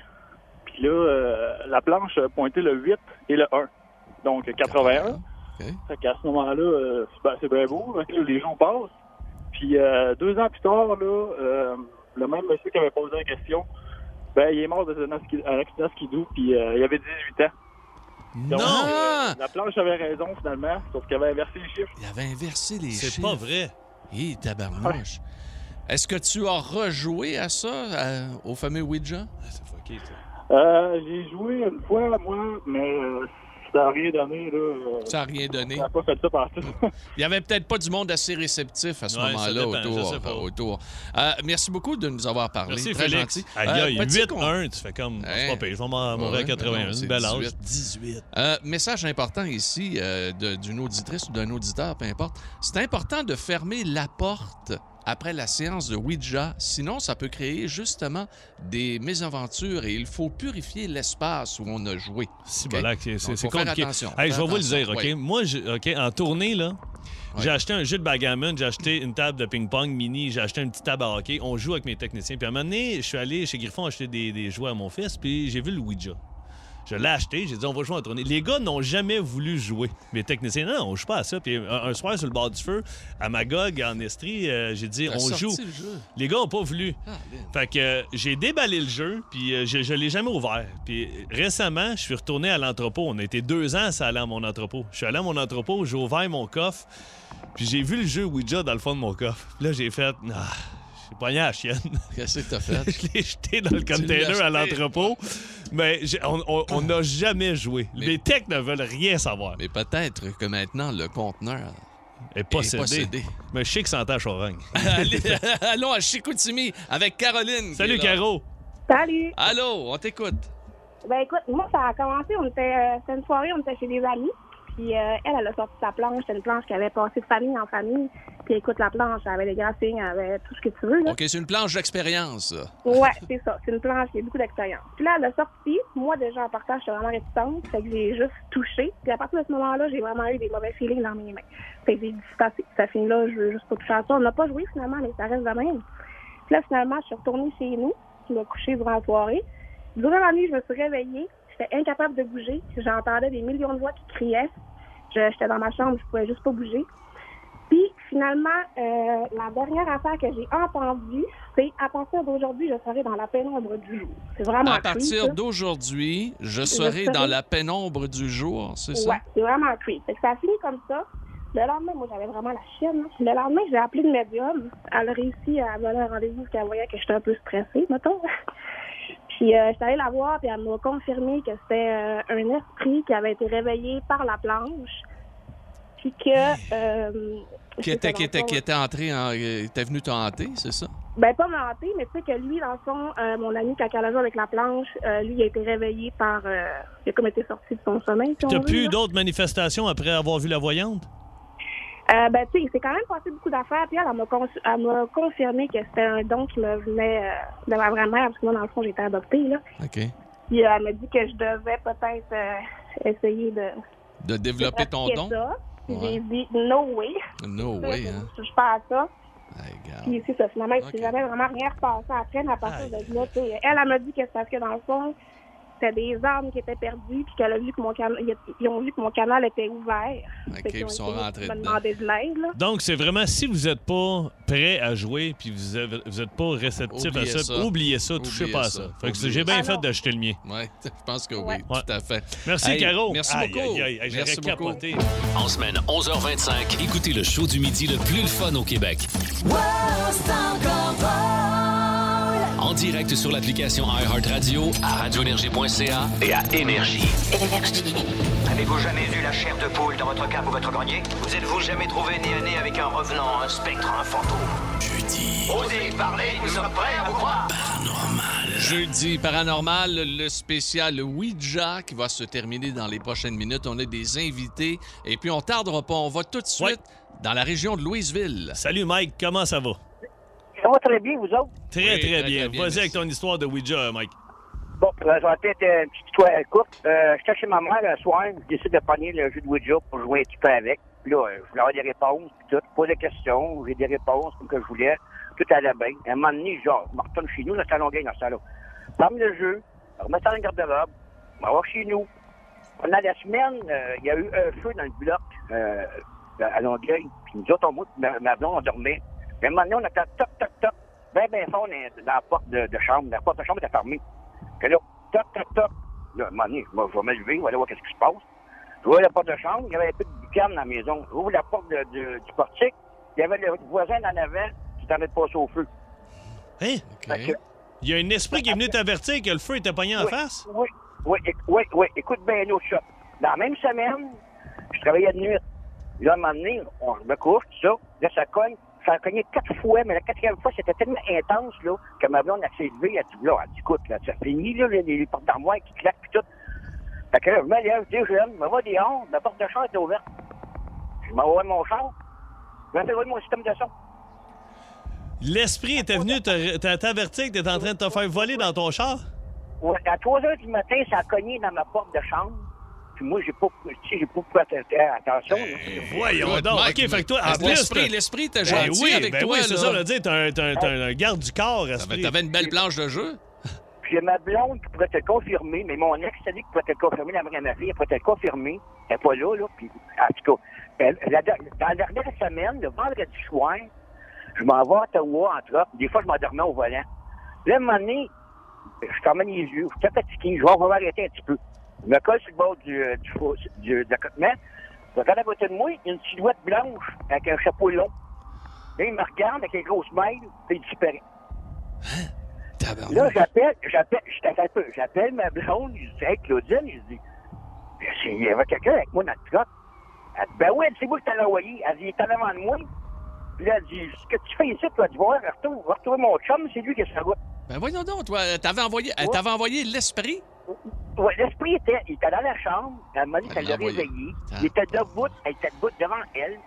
Puis là, euh, la planche pointait le 8 et le 1. Donc 81. OK. Fait qu'à ce moment-là, euh, c'est ben, c'est bien beau. Fait que là, les gens passent. Puis euh, deux ans plus tard, là, euh, le même monsieur qui avait posé la question, ben, il est mort dans un accident skidoo, puis euh, il avait 18 ans. Donc, Non! euh, la planche avait raison, finalement, sauf qu'il avait inversé les chiffres. Il avait inversé les C'est chiffres. pas vrai. Hé, tabarnouche. Est-ce que tu as rejoué à ça, à- au fameux Ouija? Ah, C'est fucké, ça. Euh, j'ai joué une fois, moi, mais euh, Ça n'a rien donné, là. euh, Ça n'a rien donné. Ça n'a pas fait ça partout. <laughs> Il n'y avait peut-être pas du monde assez réceptif à ce Ouais, moment-là autour. autour. Euh, merci beaucoup de nous avoir parlé. Merci, Très Félix. gentil. Aïe, Euh, aïe, petit 8-1, tu fais comme. Hein? pas je vais m'en- mourir à Ouais, 81. non, c'est Bel âge. 18. 18. Euh, message important ici euh, d'une auditrice ou d'un auditeur, peu importe. C'est important de fermer la porte après la séance de Ouija, sinon ça peut créer justement des mésaventures et il faut purifier l'espace où on a joué. Voilà, c'est c'est compliqué. attention. Hey, je vais vous le dire, OK? Moi, je- OK, en tournée, là, Ouais. j'ai acheté un jeu de backgammon, j'ai acheté une table de ping-pong mini, j'ai acheté une petite table à hockey. On joue avec mes techniciens. Puis à un moment donné, je suis allé chez Griffon acheter des, des jouets à mon fils, puis j'ai vu le Ouija. Je l'ai acheté, j'ai dit, on va jouer en tournée. Les gars n'ont jamais voulu jouer. Mes techniciens, non, on joue pas à ça. Puis un, un soir, sur le bord du feu, à Magog, en Estrie, euh, j'ai dit, on joue. le jeu. Les gars n'ont pas voulu. Ah. Fait que euh, j'ai déballé le jeu, puis euh, je, je l'ai jamais ouvert. Puis récemment, je suis retourné à l'entrepôt. On a été deux ans ça aller à mon entrepôt. Je suis allé à mon entrepôt, j'ai ouvert mon coffre, puis j'ai vu le jeu Ouija dans le fond de mon coffre. Puis là, j'ai fait... Ah, j'ai pogné à la chienne. Qu'est-ce que t'as fait? <laughs> je l'ai jeté dans le container à l'entrepôt. Mais on- n'a jamais joué. Mais- Les techs ne veulent rien savoir. Mais peut-être que maintenant, le conteneur est possédé. possédé. Mais je sais que à Charogne. <laughs> <laughs> Allons à Chicoutimi avec Caroline. Salut, est. Caro. Salut! Allô, on t'écoute. Ben écoute, moi, ça a commencé, on était, euh, c'était une soirée, on était chez des amis. Puis euh, elle, elle a sorti sa planche. C'était une planche qui avait passé de famille en famille. Puis écoute, la planche, elle avait des graphiques, elle avait tout ce que tu veux. Là. OK, c'est une planche d'expérience. Ouais, <laughs> c'est ça. C'est une planche qui a beaucoup d'expérience. Puis là, elle a sorti. Moi, déjà, en partant, j'étais vraiment réticente. Fait que j'ai juste touché. Puis à partir de ce moment-là, j'ai vraiment eu des mauvais feelings dans mes mains. Fait que j'ai dit, c'est. Ça finit là, je veux juste pas toucher à ça. On n'a pas joué finalement, mais ça reste de même. Puis là, finalement, je suis retournée chez nous. Je me coucher durant la soirée. Durant la nuit, je me suis réveillée. J'étais incapable de bouger. J'entendais des millions de voix qui criaient. J'étais dans ma chambre, je pouvais juste pas bouger. Puis finalement, euh, la dernière affaire que j'ai entendue, c'est à partir d'aujourd'hui, je serai dans la pénombre du jour. C'est vraiment À partir d'aujourd'hui, je serai serai- dans la pénombre du jour, c'est ça? Ouais, c'est vraiment creep. Fait que ça a fini comme ça. Le lendemain, moi, j'avais vraiment la chienne. hein. Le lendemain, j'ai appelé le médium. Elle a réussi à me donner un rendez-vous parce qu'elle voyait que j'étais un peu stressée, mettons. Puis, euh, j'étais allée la voir, puis elle m'a confirmé que c'était euh, un esprit qui avait été réveillé par la planche. Puis que. euh, Qui était, qui, était, qui était entré, en, euh, était venu te hanter, c'est ça? Ben, pas menté, mais tu sais que lui, dans le fond, euh, mon ami, quand elle a joué avec la planche, euh, lui, il a été réveillé par. euh, il a comme été sorti de son sommeil. si T'as plus d'autres manifestations après avoir vu la voyante? Euh, ben, tu sais, il s'est quand même passé beaucoup d'affaires. Puis elle, elle m'a con- confirmé que c'était un don qui me venait euh, de ma vraie-mère, parce que moi, dans le fond, j'étais adoptée, là. OK. Puis euh, elle m'a dit que je devais peut-être euh, essayer de. De développer de ton don? Ça. Puis Ouais. j'ai dit, no way. No <laughs> way, je- hein? Je touche pas à ça. Puis c'est ça, finalement, il Ok. s'est jamais vraiment rien repassé après, mais à partir de là, elle, elle m'a dit que c'est parce que dans le fond, c'était des armes qui étaient perdues, puis qu'elle a vu que mon canal, ils ont vu que mon canal était ouvert. OK, ont ils sont rentrés de demander de l'aide, là. Donc, c'est vraiment si vous n'êtes pas prêt à jouer puis vous n'êtes pas réceptif Oubliez à ça, ça. oubliez ça, touchez Oubliez pas à ça. ça. Fait que j'ai bien fait d'acheter le mien. Oui, <laughs> je pense que oui, Ouais. tout à fait. Merci, Hey, Caro. Merci Aïe, beaucoup. aïe, aïe, j'aurais Merci beaucoup. capoté. En semaine 11h25, écoutez le show du midi le plus le fun au Québec. En direct sur l'application iHeartRadio, à radioénergie.ca et à Énergie. Énergie. Avez-vous jamais eu la chair de poule dans votre cave ou votre grenier? Vous êtes-vous jamais trouvé nez à nez avec un revenant, un spectre, un fantôme? Jeudi. Osez parler, nous sommes prêts à vous croire Jeudi paranormal, le spécial Ouija qui va se terminer dans les prochaines minutes. On a des invités et puis on tardera pas. On va tout de suite dans la région de Louisville. Salut, Mike. Comment ça va? Ça va très bien, vous autres? Très, Oui, très, bien. très bien, Vas-y avec ton histoire de Ouija, Mike. Bon, euh, je vais peut-être euh, une petite histoire courte. Euh, J'étais chez ma mère le soir, je décide de pogner le jeu de Ouija pour jouer un petit peu avec. Puis là, je voulais avoir des réponses, puis tout. Je pose des questions, j'ai des réponses comme que je voulais. Tout allait bien. À un moment donné, genre, je me retourne chez nous, là, c'est à Longueuil, dans ce temps-là. Ferme le jeu, je remets ça dans le garde-robe, je m'en vais chez nous. Pendant la semaine, euh, il y a eu un feu dans le bloc euh, à Longueuil. Puis nous autres, on, moi, ma, ma blonde, on dormait. Moment donné, on entend toc, toc, toc, bien, bien fort dans, dans la porte de, de chambre. La porte de chambre était fermée. Puis là, toc, toc, toc. Là, à un moment donné, je vais- je vais me lever, je vais aller voir qu'est-ce qui se passe. J'ouvre la porte de chambre, il y avait un peu de boucan dans la maison. J'ouvre la porte de- de- du portique, il y avait le voisin en avant qui était en train de passer au feu. Hein? Fait que- Il y a un esprit qui est venu t'avertir que le feu était pogné en face? Oui, oui, oui, oui. Écoute bien l'autre shot. dans la même semaine, je travaillais de nuit. Là, à un moment donné, on, je me couche, tout ça. Là, ça cogne. Ça a cogné quatre fois, mais la quatrième fois, c'était tellement intense, là, que ma blonde, elle s'est levée, elle a dit, là, elle dit, écoute, là, ça finit, là, les, les portes d'armoire qui claquent, puis tout. Fait que là, je me lève, je déjeune, je me vais dehors, ma porte de char est ouverte. Je m'envoie mon char. Je m'appelle mon système de son. L'esprit était venu t'avertir que t'étais en train de te faire voler dans ton char? Ouais, à 3 heures du matin, ça a cogné dans ma porte de chambre. Puis moi, j'ai pas, j'ai pas fait attention. là. Voyons donc. Mike, OK, fait que toi, en plus... l'esprit- était Ben gentil oui, avec ben toi, Oui, c'est ça, on a dit, t'as un, t'as un- t'as un garde du corps, esprit. T'avais une belle planche de jeu? Puis j'ai ma blonde qui pourrait te le confirmer, mais mon ex, c'est lui qui pourrait te le confirmer, la mère de ma fille, elle pourrait te le confirmer. Elle n'est pas là, là. Puis, en tout cas, elle- la- dans la dernière semaine, le vendredi soir, je m'en vais à Ottawa, entre autres. Des fois, je m'endormais au volant. Là, à un moment donné, je fermais les yeux, j'étais fatigué, je vais on va m'arrêter un petit peu. Je me colle sur le bord du, euh, du, faux- du, de l'accotement. Je regarde à côté de moi, il y a une silhouette blanche avec un chapeau long. Là, il me regarde avec les grosses mailles, puis il disparaît. Là, j'appelle, j'appelle, peu, j'appelle ma blonde, je dis, hey, Claudine, je dis, il y avait quelqu'un avec moi dans le truck. Elle dit, ben oui, c'est moi qui t'ai envoyé. Elle dit, il est en avant de moi. Puis là, elle dit, ce que tu fais ici, tu vas te voir, retourne, va retrouver mon chum, c'est lui qui est sur la route. Ben voyons donc, toi, t'avais envoyé, elle t'avait envoyé l'esprit? Ouais, l'esprit était, il était dans la chambre, elle m'a dit qu'elle l'a l'a réveillé. Ah. Il était debout, elle était debout devant elle.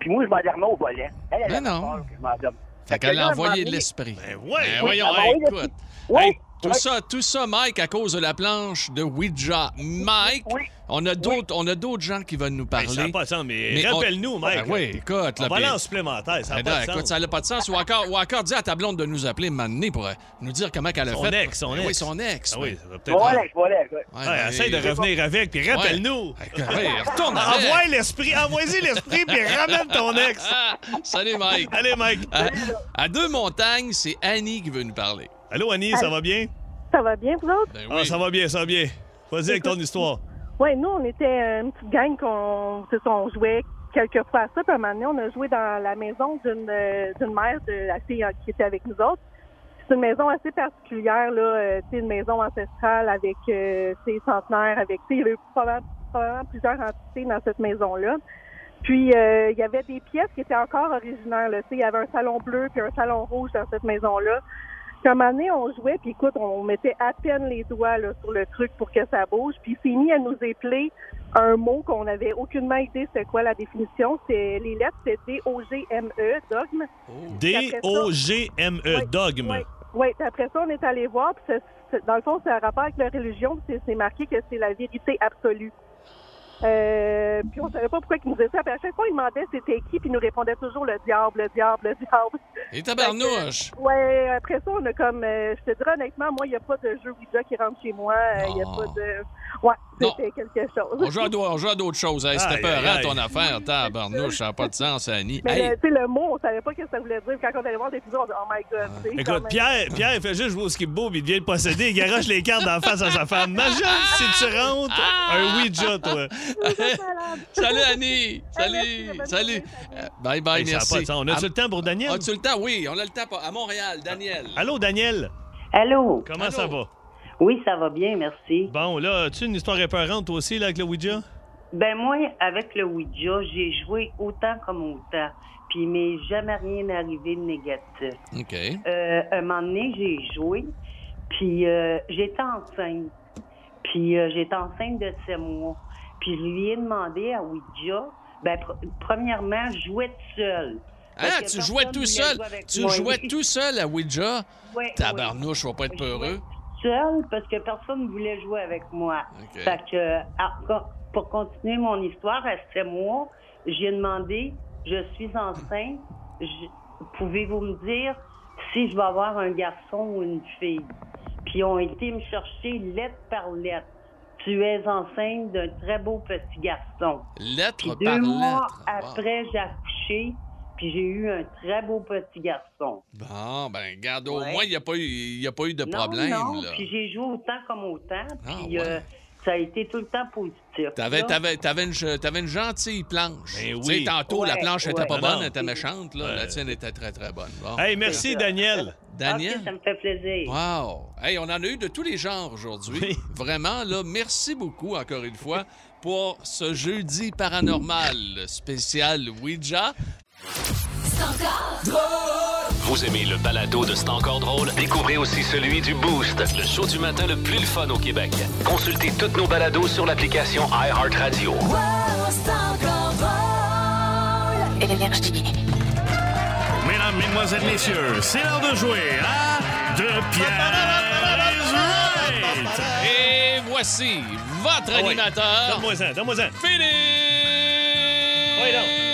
Puis moi, je m'endormais au volet. Elle, elle Mais non. peur que je m'endorme. Fait qu'elle là, a à un envoyé moment de donné- l'esprit. Ben ouais. Ben voyons, envoyé écoute. Hey, tout ça, tout ça, Mike, à cause de la planche de Ouija. Mike, on a d'autres, on a d'autres gens qui veulent nous parler. Hey, ça n'a pas de sens, mais, rappelle-nous, Mike. Ben oui, écoute. On va puis- aller en supplémentaire, ça n'a Ben pas de écoute, sens. ça n'a pas de sens. Ou encore, ou encore dire à ta blonde de nous appeler maintenant pour euh, nous dire comment elle a Son fait. ex, son Ben ex. Oui, son ex. Ah oui, ça va peut-être... Voilà, voilà. Ouais, Ouais, essaye de revenir avec, puis rappelle-nous. Ouais, retourne <laughs> avec. Envoie l'esprit, envoie-y l'esprit, puis <laughs> ramène ton ex. Ah, salut, Mike. Allez, Mike. À, à deux montagnes, c'est Annie qui veut nous parler. Allô, Annie, ça va bien? Ça va bien, vous autres? Ben Ah, ça va bien, ça va bien. Vas-y avec ton histoire. Oui, nous, on était une petite gang qu'on on jouait quelques fois à ça. Puis un moment donné, on a joué dans la maison d'une euh, d'une mère de la fille euh, qui était avec nous autres. C'est une maison assez particulière, là. euh, c'est une maison ancestrale avec euh, ses centenaires, avec, tu sais, il y avait probablement, probablement plusieurs entités dans cette maison-là. Puis, euh, il y avait des pièces qui étaient encore originaires, là. Tu sais, il y avait un salon bleu puis un salon rouge dans cette maison-là. Puis, à un moment donné, on jouait, puis écoute, on mettait à peine les doigts là, sur le truc pour que ça bouge. Puis, il s'est mis à nous épeler un mot qu'on n'avait aucunement idée c'était quoi la définition. C'est les lettres, c'est D-O-G-M-E, dogme. D-O-G-M-E, E, dogme. Oui, oui. Puis après ça, on est allé voir, puis c'est- c'est- dans le fond, c'est un rapport avec la religion, puis c'est- c'est marqué que c'est la vérité absolue. Euh, puis on savait pas pourquoi il nous disait ça. Puis à chaque fois, il demandait c'était qui, puis il nous répondait toujours le diable, le diable, le diable. Et tabarnouche. Ouais, après ça, on a comme. euh, je te dirais honnêtement, moi, il n'y a pas de jeu Ouija qui rentre chez moi. euh, Il n'y a pas de. Ouais, c'était quelque chose. On joue à, on d'autres choses. Hey, C'était peurant aïe, ton affaire. Tabarnouche, ça n'a pas de sens, Annie. Mais Hey, le- tu sais, le mot, on savait pas ce que ça voulait dire. Quand on allait voir des vidéos, on dit Oh my god. Écoute. Pierre, Pierre il fait juste jouer au skip-beau, puis il devient le possédé, il garoche les cartes d'en face à sa femme. Imagine si tu rentres un Ouija, toi. <laughs> Salut, Annie. Salut. Salut. Euh, Bye bye, Hey, ça a merci. On a-tu À- le temps pour Daniel? As-tu le temps? Oui, on a le temps pour- à Montréal. Daniel. Allô, Daniel? Allô? Comment ça va? Oui, ça va bien, merci. Bon, là, as-tu une histoire épeurante, toi aussi, là, avec le Ouija? Ben moi, avec le Ouija, j'ai joué autant comme autant. Puis il m'est jamais rien arrivé de négatif. OK. Euh, un moment donné, j'ai joué, puis euh, j'étais enceinte. Puis euh, j'étais enceinte de sept mois. Puis je lui ai demandé à Ouija, ben pr- premièrement, je jouais toute seule. Parce Hein, que tu jouais tout seul? jouer avec Tu moi. jouais tout seul à Ouija? Ouais, Tabarnouche, je vais pas être peureux. Seule parce que personne ne voulait jouer avec moi. Fait que, ah, pour continuer mon histoire, à sept mois, j'ai demandé, je suis enceinte, pouvez-vous me dire si je vais avoir un garçon ou une fille? Puis ils ont été me chercher lettre par lettre. Tu es enceinte d'un très beau petit garçon. Lettre Puis par deux mois après, j'ai accouché, puis j'ai eu un très beau petit garçon. Bon, ben, regarde, au Ouais. moins, il n'y a, pas eu- il y a pas eu de Non, problème. non, là. puis j'ai joué autant comme autant, Ah, puis euh, ça a été tout le temps positif. T'avais, t'avais, t'avais, une, t'avais une gentille planche. Ben Tu sais, oui. tantôt, la Ouais, planche était ouais. pas Non, bonne, elle était méchante. Là. La tienne était très, très bonne. Bon. Hey, merci, Daniel. Daniel? Ok, ça me fait plaisir. Wow! Hey, on en a eu de tous les genres aujourd'hui. Vraiment, là, merci beaucoup encore une fois pour ce jeudi paranormal spécial Ouija. Vous aimez le balado de C'est encore drôle? Découvrez aussi celui du Boost, le show du matin le plus le fun au Québec. Consultez toutes nos balados sur l'application iHeartRadio. Énergie. Mesdames, Mesdemoiselles, Messieurs, c'est l'heure de jouer à De Pierre is Right. Et voici votre Ah animateur. Donne-moi-en, donne-moi-en. Philippe! Oui, non.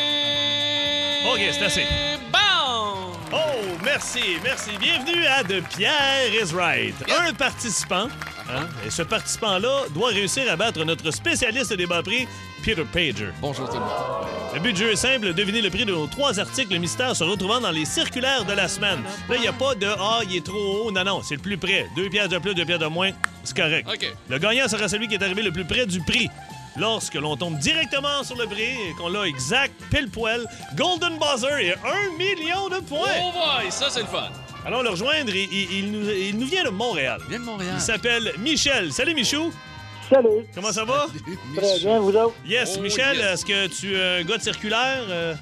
OK, c'est assez. Bon! Oh, merci, merci. Bienvenue à De Pierre is Right. Un participant, hein, et ce participant-là doit réussir à battre notre spécialiste des bas prix, Peter Pager. Bonjour tout le monde. Le but du jeu est simple, deviner le prix de nos trois articles mystères se retrouvant dans les circulaires de la semaine. Là, il n'y a pas de « Ah, il est trop haut ». Non, non, c'est le plus près. Deux pièces de plus, deux pièces de moins, c'est correct. OK. Le gagnant sera celui qui est arrivé le plus près du prix. Lorsque l'on tombe directement sur le prix et qu'on l'a exact, pile poil, Golden Buzzer et un million de points. Oh boy, ça c'est le fun. Allons le rejoindre. Il, il- il nous, il nous vient de Montréal. Il vient de Montréal. Il s'appelle Michel. Salut, Michou. Salut. Comment ça va? Très bien, vous autres? Yes, Oh, Michel, yes. est-ce que tu es un gars de circulaire? euh?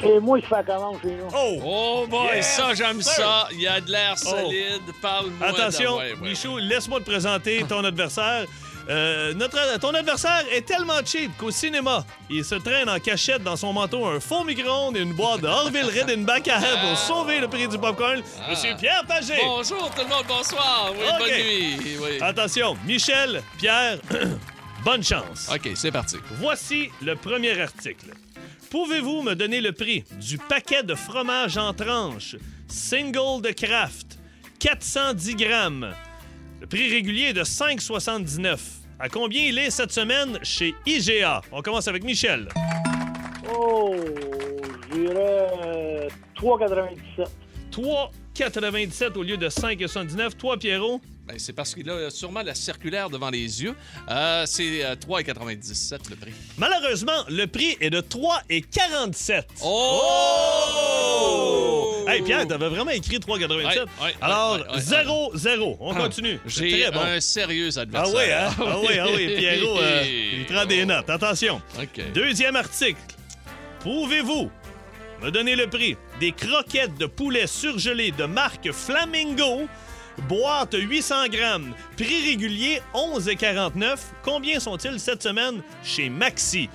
C'est moi qui fais la commande chez nous. Oh! Oh boy, Yes, ça j'aime ça. Il y a de l'air Oh. solide. Parle-moi. Attention, de- ouais, ouais, Michou, laisse-moi te présenter ton adversaire. Euh, notre, ton adversaire est tellement cheap qu'au cinéma, il se traîne en cachette dans son manteau un faux micro-ondes et une boîte de Orville Redenbach à elle pour sauver le prix du popcorn. Ah. Monsieur Pierre Pagé. Bonjour tout le monde, bonsoir. Oui, bonne nuit. Oui. Attention, Michel, Pierre, <clears throat> bonne chance. OK, c'est parti. Voici le premier article. Pouvez-vous me donner le prix du paquet de fromage en tranches single de Kraft 410 grammes? Le prix régulier est de 5,79. À combien il est cette semaine chez IGA? On commence avec Michel. Oh, je dirais euh, 3,97. 3,97 au lieu de 5,79. Toi, Pierrot? Ben, c'est parce qu'il a sûrement la circulaire devant les yeux. Euh, c'est euh, 3,97 le prix. Malheureusement, le prix est de 3,47. Oh! Hey, Pierre, t'avais vraiment écrit 3,87. Ouais, ouais, Alors, ouais, ouais, 0-0. On Ah, continue. J'ai très bon. un sérieux Ah adversaire. oui, hein? Ah oui, ah oui. Pierrot, euh, il prend des <laughs> notes. Attention. OK. Deuxième article. Pouvez-vous me donner le prix des croquettes de poulet surgelées de marque Flamingo, boîte 800 grammes, prix régulier 11,49. Combien sont-ils cette semaine chez Maxi?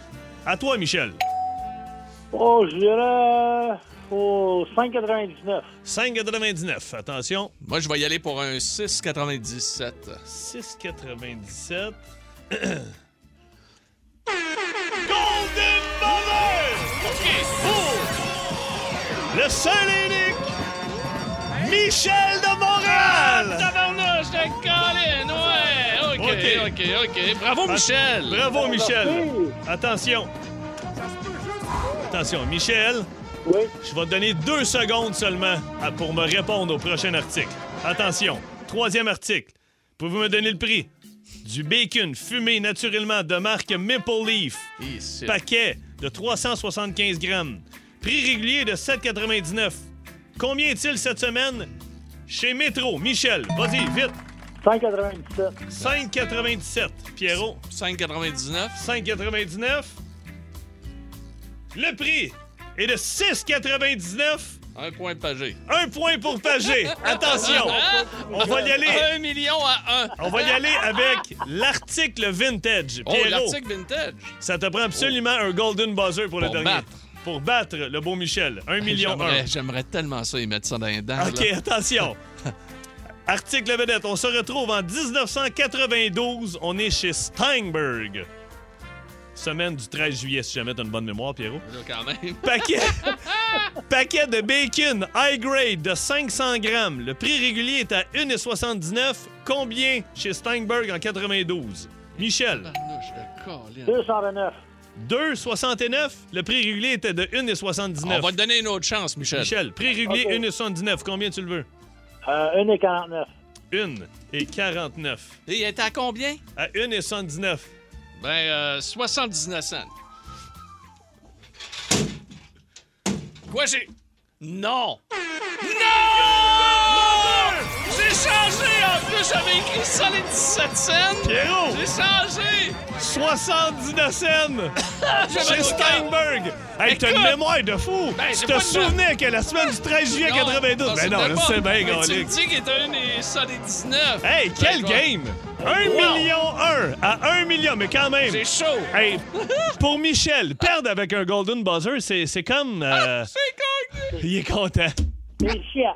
À toi, Michel. Oh, je dirais oh, 5,99. 5,99. Attention. Moi, je vais y aller pour un 6,97. 6,97. <coughs> Golden Mother! OK. Pour le seul et unique Michel de Montréal! Tabarnouche de Colin, ouais! OK, OK. OK, OK. Bravo, Michel! Bravo, Michel! Attention. Attention, Michel. Oui. Je vais te donner deux secondes seulement pour me répondre au prochain article. Attention, troisième article. Pouvez-vous me donner le prix? Du bacon fumé naturellement de marque Maple Leaf? Ici. Paquet de 375 grammes. Prix régulier de 7,99. Combien est-il cette semaine? Chez Métro? Michel, vas-y, vite. 5,97. 5,97. Pierrot? 5,99. 5,99. Le prix est de 6,99. Un point de pagé. Un point pour Pagé. Attention, on va y aller. Un million à un. On va y aller avec l'article vintage. Oh, Pierrot, l'article vintage. ça te prend absolument un golden buzzer pour, le dernier. battre. Pour battre le beau Michel. Un million J'aimerais- tellement ça, y mettre ça dans les dents. OK, là. attention. <laughs> Article vedette, on se retrouve en 1992. On est chez Steinberg. Semaine du 13 juillet, si jamais t'as une bonne mémoire, Pierrot. Là, quand même. <laughs> Paquet, paquet de bacon high grade de 500 grammes. Le prix régulier est à 1,79. Combien chez Steinberg en 92? Michel. Tabarnouche de Colin. 229. 2,69. Le prix régulier était de 1,79. On va te donner une autre chance, Michel. Michel, prix régulier Ok. 1,79. Combien tu le veux? Euh, 1,49. 1,49. Et il était à combien? À 1,79. Ben, euh, 79 cents. Quoi, j'ai... Non! Non! changé en plus, j'avais écrit solide 17 cents. Pierrot! J'ai changé. 79 cents! <laughs> Chez Steinberg! Hey, t'as une mémoire de fou! Ben, j'ai tu te souvenais que la semaine du 13 juillet Non, 92... ça, Ben non, c'est bien, Mais Tu me dis qu'il est un des solide 19. Hey, quel Ben, vais- game! 1 Wow. million 1 à 1 million, mais quand même. J'ai chaud. Hey, pour Michel, perdre avec un Golden Buzzer, c'est c'est comme. <laughs> euh, <laughs> il est content. <laughs> C'est chiant.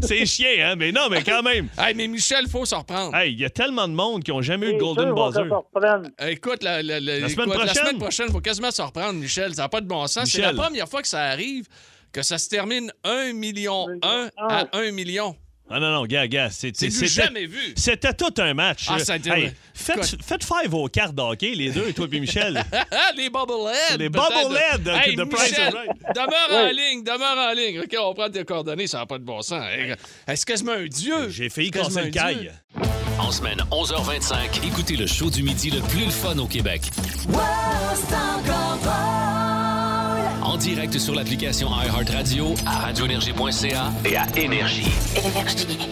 C'est chien, hein? Mais non, mais quand même. Hey, mais Michel, faut s'en reprendre. Hey, il y a tellement de monde qui ont jamais eu de Golden Buzzer. reprendre. Écoute, la, la- la- La semaine écoute, prochaine? la semaine prochaine, faut quasiment se reprendre, Michel. Ça n'a pas de bon sens. C'est la première fois que ça arrive que ça se termine 1 million 1 à 1 million. Ah non, non, gars, gars, c'est- C'est c'était- jamais vu. C'était tout un match. Ah, ça a été- Hey, faites, faites five aux cartes d'hockey, les deux, toi et Michel. <laughs> les bobbleheads. Les bobbleheads Hey, de Price Michel, demeure en ligne, demeure en ligne. OK, on prend tes coordonnées, ça n'a pas de bon sens. Hey, C'est quasiment un dieu? J'ai failli C'est casser le caille. En semaine 11h25, écoutez le show du midi le plus le fun au Québec. En direct sur l'application iHeartRadio, à radioénergie.ca et à Énergie.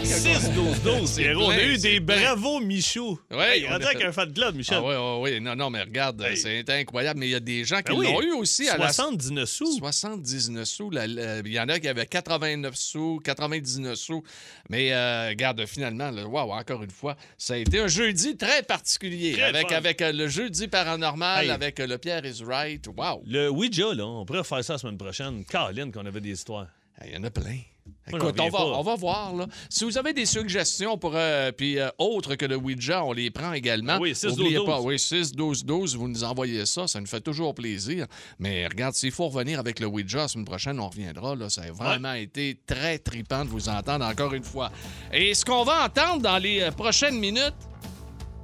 6-12-12, Pierrot. On a eu des bravos Michou. Ouais, il on rentre a- avec un fat club, Michel. Ah oui, oui, oui. Non, non, mais regarde, c'est incroyable. Mais il y a des gens qui Ben oui. l'ont eu aussi à la... 79 sous. 79 sous. La- la- Il y en a qui avaient 89 sous, 99 sous. Mais euh, regarde, finalement, là, wow, encore une fois, ça a été un jeudi très particulier. Très avec fun. avec euh, le jeudi paranormal, Hey. avec euh, le Pierre is right. Wow. Le Ouija, là, on pourrait faire ça la semaine prochaine. Caroline, qu'on avait des histoires. Il y en a plein. Écoute, on va, on va voir. Là. Si vous avez des suggestions pour euh, puis euh, autres que le Ouija, on les prend également. Ah oui, 6 Oubliez 12 pas, oui, 6 12 12, vous nous envoyez ça, ça nous fait toujours plaisir. Mais regarde, s'il faut revenir avec le Ouija la semaine prochaine, on reviendra. Là. Ça a vraiment été très tripant de vous entendre encore une fois. Et ce qu'on va entendre dans les euh, prochaines minutes,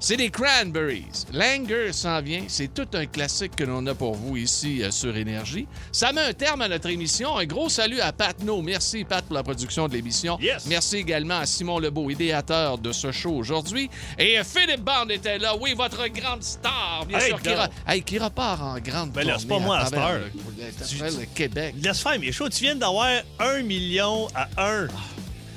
c'est les Cranberries. Langer s'en vient. C'est tout un classique que l'on a pour vous ici euh, sur Énergie. Ça met un terme à notre émission. Un gros salut à Pat No. Merci, Pat, pour la production de l'émission. Yes. Merci également à Simon Lebeau, idéateur de ce show aujourd'hui. Et euh, Philippe Band était là. Oui, votre grande star, bien Hey, sûr, qui, re- hey, qui repart en grande Ben tournée pas moi à travers le- à travers le Québec. Laisse faire mes shows. Tu viens d'avoir 1 million à 1.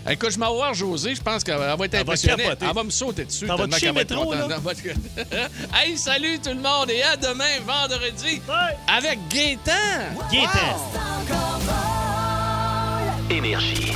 Écoute, je m'en vais voir José. Je pense qu'elle va être impressionnée. Elle va me sauter dessus. Qu'elle va être Métro, là? <laughs> Hey, salut tout le monde et à demain, vendredi, avec Gaétan. Gaétan. Énergie.